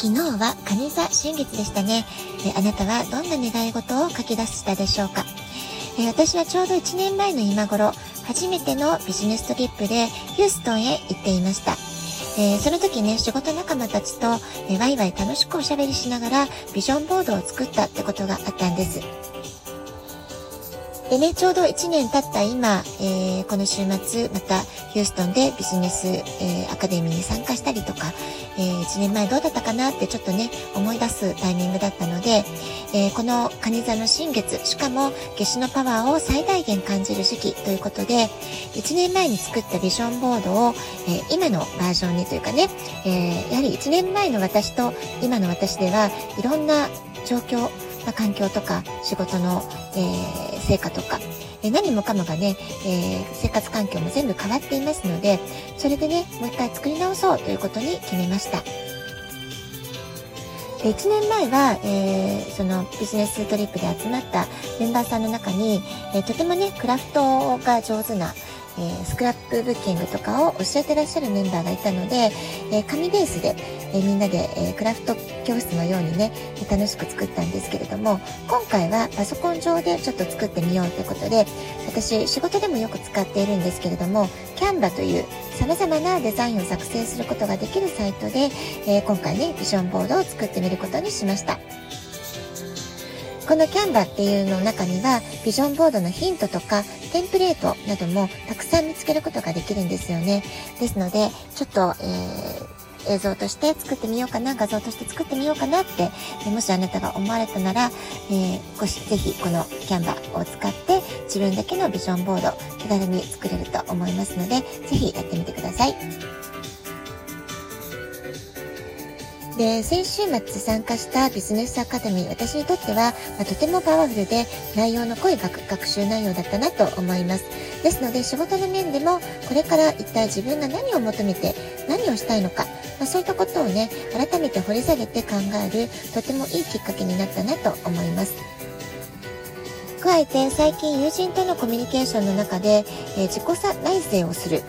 昨日は蟹座新月でしたね。えあなたはどんな願い事を書き出したでしょうか？え私はちょうど1年前の今頃、初めてのビジネストリップでヒューストンへ行っていました。えー、その時ね、仕事仲間たちと、え、ワイワイ楽しくおしゃべりしながらビジョンボードを作ったってことがあったんです。でね、ちょうど1年経った今、えー、この週末、またヒューストンでビジネス、えー、アカデミーに参、1年前どうだったかなってちょっとね、思い出すタイミングだったので、えー、この蟹座の新月、しかも夏至のパワーを最大限感じる時期ということで、1年前に作ったビジョンボードを、えー、今のバージョンにというかね、えー、やはり1年前の私と今の私ではいろんな状況、まあ、環境とか仕事の、え、成果とか、え何もかもがね、えー、生活環境も全部変わっていますので、それでね、もう一回作り直そうということに決めました。で1年前は、えー、そのビジネストリップで集まったメンバーさんの中に、えー、とてもね、クラフトが上手な、えー、スクラップブッキングとかを教えてらっしゃるメンバーがいたので、え紙ベースで、えみんなで、えクラフト教室のようにね、楽しく作ったんですけれども、今回はパソコン上でちょっと作ってみようということで、私仕事でもよく使っているんですけれども、キャンバという様々なデザインを作成することができるサイトで、え、今回ね、ビジョンボードを作ってみることにしました。このキャンバっていうの中には、ビジョンボードのヒントとか、テンプレートなどもたくさん見つけることができるんですよね。ですので、ちょっと、えー映像として作ってみようかな、画像として作ってみようかなって、もしあなたが思われたなら、えー、ごし、ぜひこのキャンバーを使って自分だけのビジョンボード気軽に作れると思いますので、ぜひやってみてください。で、先週末参加したビジネスアカデミー、私にとっては、まあ、とてもパワフルで内容の濃い学習内容だったなと思います。ですので、仕事の面でも、これから一体自分が何を求めて、何をしたいのか、まあ、そういったことをね、改めて掘り下げて考える、とてもいいきっかけになったなと思います。加えて最近友人とのコミュニケーションの中で、えー、自己内省をする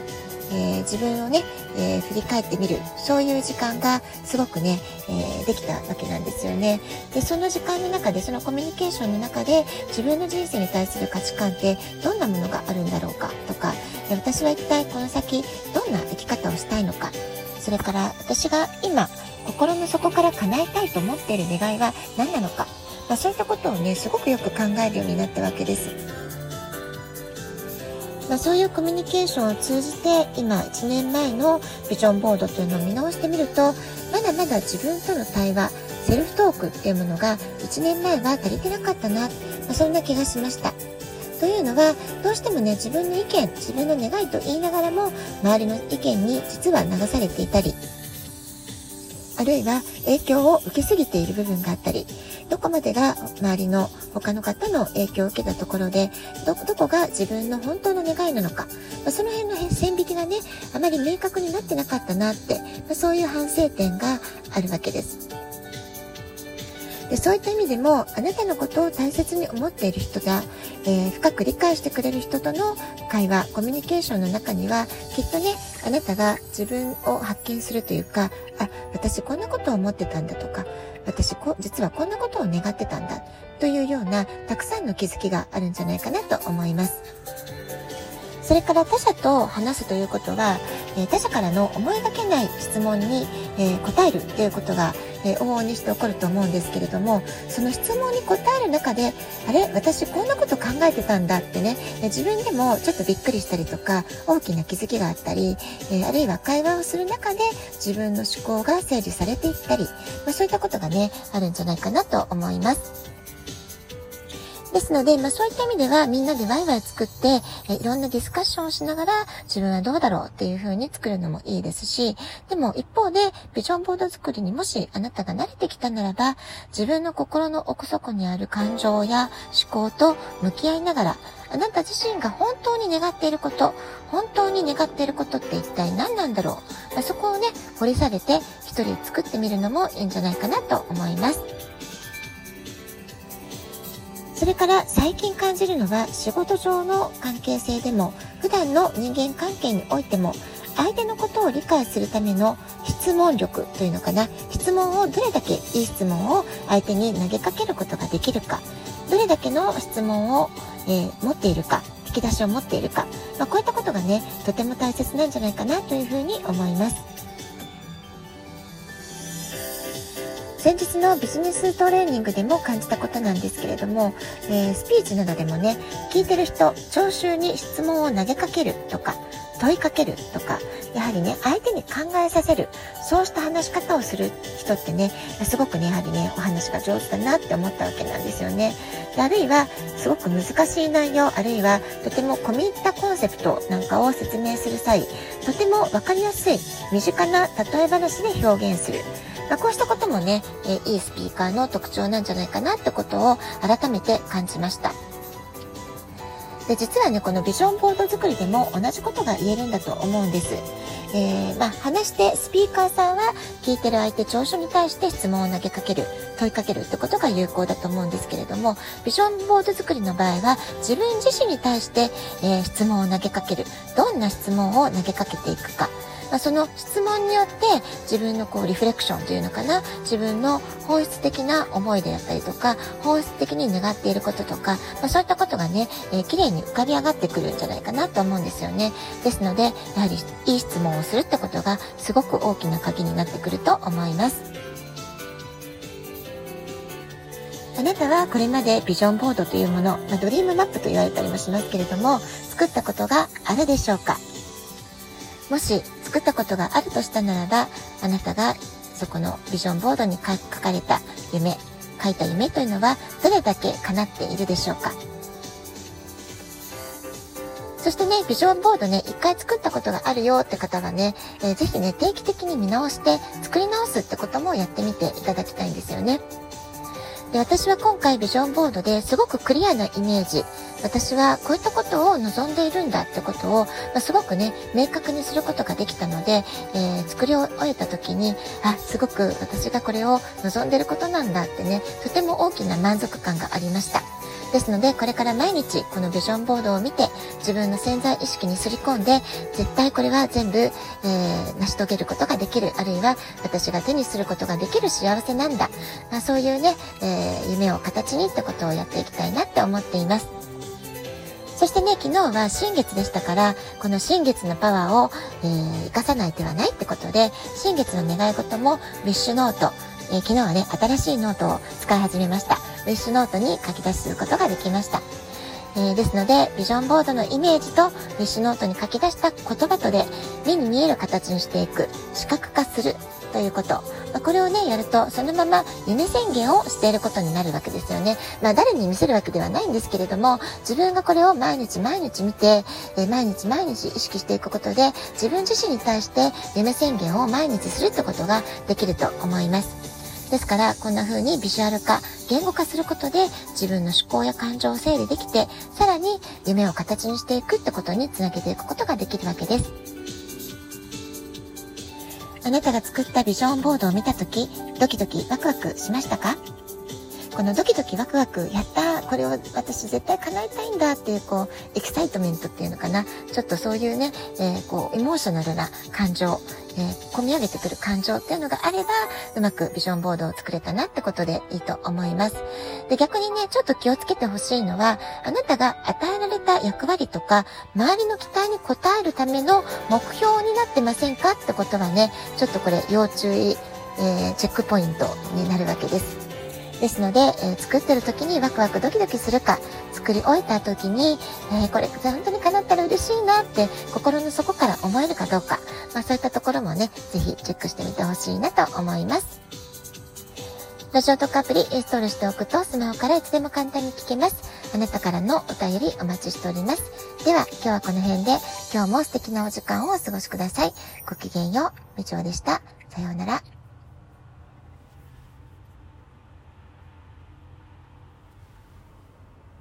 えー、自分をね、えー、振り返ってみる。そういう時間がすごくね、えー、できたわけなんですよね。でその時間の中でそのコミュニケーションの中で自分の人生に対する価値観ってどんなものがあるんだろうか？とか私は一体この先どんな生き方をしたいのか？それから私が今心の底から叶えたいと思っている願いは何なのか、まあ、そういったことをねすごくよく考えるようになったわけです。まあ、そういうコミュニケーションを通じて今1年前のビジョンボードというのを見直してみるとまだまだ自分との対話セルフトークっていうものが1年前は足りてなかったな、まあ、そんな気がしました。というのはどうしてもね自分の意見自分の願いと言いながらも周りの意見に実は流されていたりあるいは影響を受けすぎている部分があったりどこまでが周りの他の方の影響を受けたところで、ど、どこが自分の本当の願いなのか、まあ、その辺の線引きがね、あまり明確になってなかったなって、まあ、そういう反省点があるわけです。でそういった意味でもあなたのことを大切に思っている人が、えー、深く理解してくれる人との会話コミュニケーションの中にはきっとねあなたが自分を発見するというかあ私こんなことを思ってたんだとか私こ実はこんなことを願ってたんだというようなたくさんの気づきがあるんじゃないかなと思います。それから他者と話すということは、え他者からの思いがけない質問に、え答えるということが、え往々にして起こると思うんですけれどもその質問に答える中であれ？私こんなこと考えてたんだってね、自分でもちょっとびっくりしたりとか大きな気づきがあったり、えあるいは会話をする中で自分の思考が整理されていったり、まあ、そういったことがねあるんじゃないかなと思います。ですので、まあそういった意味ではみんなでワイワイ作って、えいろんなディスカッションをしながら自分はどうだろうっていう風に作るのもいいですし、でも一方でビジョンボード作りにもしあなたが慣れてきたならば、自分の心の奥底にある感情や思考と向き合いながら、あなた自身が本当に願っていること、本当に願っていることって一体何なんだろう、まあ、そこをね、掘り下げて一人作ってみるのもいいんじゃないかなと思います。それから最近感じるのは仕事上の関係性でも普段の人間関係においても相手のことを理解するための質問力というのかな。質問をどれだけいい質問を相手に投げかけることができるか。どれだけの質問を、えー、持っているか。引き出しを持っているか、まあ、こういったことがねとても大切なんじゃないかなというふうに思います。先日のビジネストレーニングでも感じたことなんですけれども、えー、スピーチなどでもね聞いてる人聴衆に質問を投げかけるとか問いかけるとか、やはりね、相手に考えさせる、そうした話し方をする人ってね、すごくね、やはりね、お話が上手だなって思ったわけなんですよね。であるいは、すごく難しい内容、あるいは、とても込み入ったコンセプトなんかを説明する際、とても分かりやすい、身近な例え話で表現する。まあ、こうしたこともね、えいいスピーカーの特徴なんじゃないかなってことを改めて感じました。で実はねこのビジョンボード作りでも同じことが言えるんだと思うんです。えー、まあ、話してスピーカーさんは聞いてる相手聴取に対して質問を投げかける問いかけるってことが有効だと思うんですけれどもビジョンボード作りの場合は自分自身に対して、えー、質問を投げかけるどんな質問を投げかけていくかまあ、その質問によって自分のこうリフレクションというのかな自分の本質的な思いであったりとか本質的に願っていることとか、まあ、そういったことがね、えー、綺麗に浮かび上がってくるんじゃないかなと思うんですよね。ですのでやはりいい質問をするってことがすごく大きな鍵になってくると思います。あなたはこれまでビジョンボードというもの、まあ、ドリームマップと言われたりもしますけれども作ったことがあるでしょうか？もし作ったことがあるとしたならば、あなたがそこのビジョンボードに書かれた夢、書いた夢というのはどれだけ叶っているでしょうか？そしてね、ビジョンボードね、一回作ったことがあるよって方はね、えー、ぜひね、定期的に見直して作り直すってこともやってみていただきたいんですよね。で私は今回ビジョンボードですごくクリアなイメージ。私はこういったことを望んでいるんだってことを、まあ、すごくね明確にすることができたので、えー、作り終えた時にあすごく私がこれを望んでることなんだってねとても大きな満足感がありました。ですのでこれから毎日このビジョンボードを見て自分の潜在意識にすり込んで絶対これは全部、えー、成し遂げることができるあるいは私が手にすることができる幸せなんだ、まあ、そういうね、えー、夢を形にってことをやっていきたいなって思っています。そしてね、昨日は新月でしたから、この新月のパワーを、えー、生かさない手はないってことで、新月の願い事もウィッシュノート、えー、昨日はね、新しいノートを使い始めました。ウィッシュノートに書き出すことができました。えー、ですので、ビジョンボードのイメージとウィッシュノートに書き出した言葉とで、目に見える形にしていく、視覚化するということ。ま、これをね、やると、そのまま夢宣言をしていることになるわけですよね。まあ、誰に見せるわけではないんですけれども、自分がこれを毎日毎日見て、えー、毎日毎日意識していくことで、自分自身に対して夢宣言を毎日するってことができると思います。ですからこんな風にビジュアル化言語化することで自分の思考や感情を整理できてさらに夢を形にしていくってことにつなげていくことができるわけですあなたが作ったビジョンボードを見た時ドキドキワクワクしましたか？このドキドキワクワク、やったこれを私絶対叶えたいんだっていう、こう、 excitement っていうのかな？ちょっとそういうね、えー、こう、エモーショナルな感情、えー、込み上げてくる感情っていうのがあれば、うまくビジョンボードを作れたなってことでいいと思います。で、逆にね、ちょっと気をつけてほしいのは、あなたが与えられた役割とか、周りの期待に応えるための目標になってませんかってことはね、ちょっとこれ要注意、えー、チェックポイントになるわけです。ですので、えー、作ってる時にワクワクドキドキするか、作り終えた時に、えー、これ本当に叶ったら嬉しいなって心の底から思えるかどうか、まあそういったところもね、ぜひチェックしてみてほしいなと思います。ラジオトークアプリインストールしておくとスマホからいつでも簡単に聞けます。あなたからのお便りお待ちしております。では、今日はこの辺で、今日も素敵なお時間をお過ごしください。ごきげんよう。みちょうでした。さようなら。